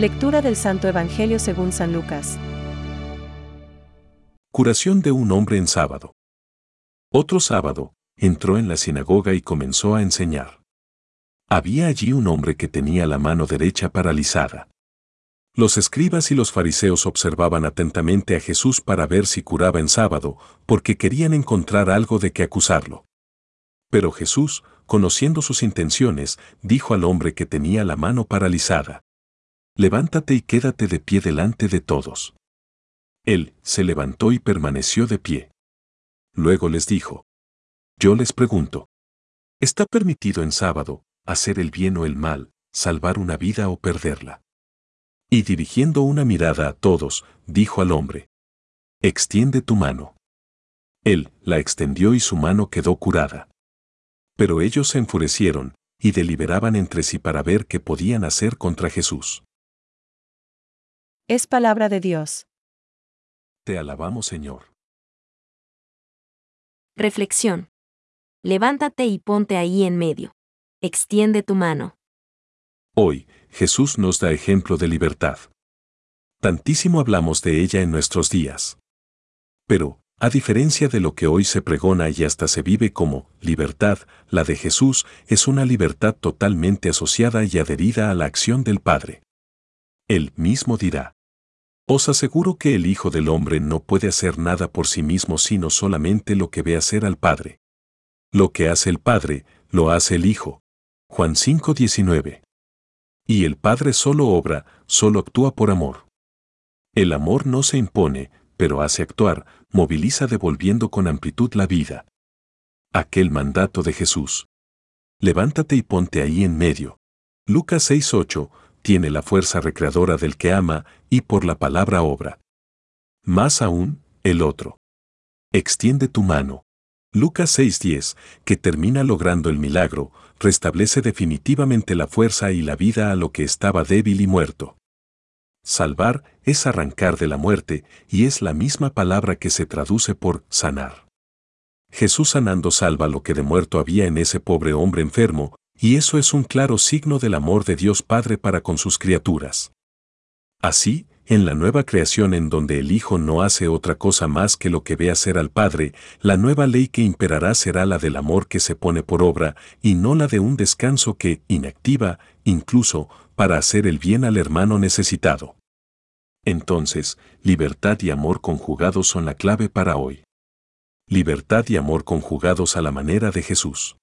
Lectura del Santo Evangelio según San Lucas. Curación de un hombre en sábado. Otro sábado, entró en la sinagoga y comenzó a enseñar. Había allí un hombre que tenía la mano derecha paralizada. Los escribas y los fariseos observaban atentamente a Jesús para ver si curaba en sábado, porque querían encontrar algo de que acusarlo. Pero Jesús, conociendo sus intenciones, dijo al hombre que tenía la mano paralizada, Levántate y quédate de pie delante de todos. Él se levantó y permaneció de pie. Luego les dijo, Yo les pregunto, ¿está permitido en sábado hacer el bien o el mal, salvar una vida o perderla? Y dirigiendo una mirada a todos, dijo al hombre, Extiende tu mano. Él la extendió y su mano quedó curada. Pero ellos se enfurecieron y deliberaban entre sí para ver qué podían hacer contra Jesús. Es palabra de Dios. Te alabamos, Señor. Reflexión. Levántate y ponte ahí en medio. Extiende tu mano. Hoy, Jesús nos da ejemplo de libertad. Tantísimo hablamos de ella en nuestros días. Pero, a diferencia de lo que hoy se pregona y hasta se vive como libertad, la de Jesús es una libertad totalmente asociada y adherida a la acción del Padre. Él mismo dirá, Os aseguro que el Hijo del Hombre no puede hacer nada por sí mismo sino solamente lo que ve hacer al Padre. Lo que hace el Padre, lo hace el Hijo. Juan 5:19. Y el Padre solo obra, solo actúa por amor. El amor no se impone, pero hace actuar, moviliza devolviendo con amplitud la vida. Aquel mandato de Jesús. Levántate y ponte ahí en medio. Lucas 6:8 tiene la fuerza recreadora del que ama y por la palabra obra. Más aún, el otro. Extiende tu mano. Lucas 6:10, que termina logrando el milagro, restablece definitivamente la fuerza y la vida a lo que estaba débil y muerto. Salvar es arrancar de la muerte y es la misma palabra que se traduce por sanar. Jesús sanando salva lo que de muerto había en ese pobre hombre enfermo, y eso es un claro signo del amor de Dios Padre para con sus criaturas. Así, en la nueva creación en donde el Hijo no hace otra cosa más que lo que ve hacer al Padre, la nueva ley que imperará será la del amor que se pone por obra y no la de un descanso que inactiva, incluso, para hacer el bien al hermano necesitado. Entonces, libertad y amor conjugados son la clave para hoy. Libertad y amor conjugados a la manera de Jesús.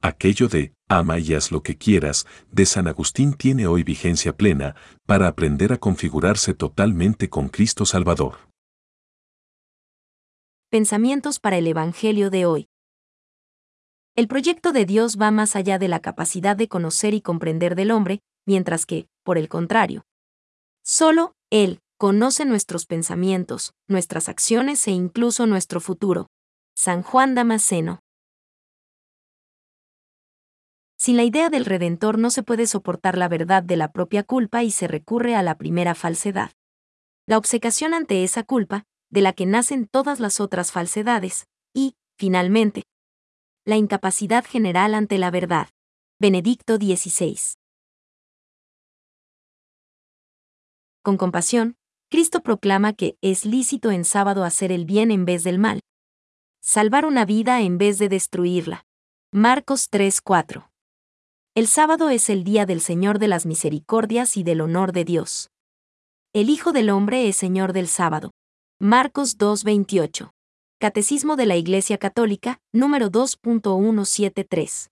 Aquello de, ama y haz lo que quieras, de San Agustín tiene hoy vigencia plena para aprender a configurarse totalmente con Cristo Salvador. Pensamientos para el Evangelio de hoy. El proyecto de Dios va más allá de la capacidad de conocer y comprender del hombre, mientras que, por el contrario, solo Él conoce nuestros pensamientos, nuestras acciones e incluso nuestro futuro. San Juan Damasceno. Sin la idea del Redentor no se puede soportar la verdad de la propia culpa y se recurre a la primera falsedad. La obcecación ante esa culpa, de la que nacen todas las otras falsedades, y, finalmente, la incapacidad general ante la verdad. Benedicto XVI. Con compasión, Cristo proclama que es lícito en sábado hacer el bien en vez del mal. Salvar una vida en vez de destruirla. Marcos 3:4. El sábado es el día del Señor de las misericordias y del honor de Dios. El Hijo del Hombre es Señor del sábado. Marcos 2.28. Catecismo de la Iglesia Católica, número 2.173.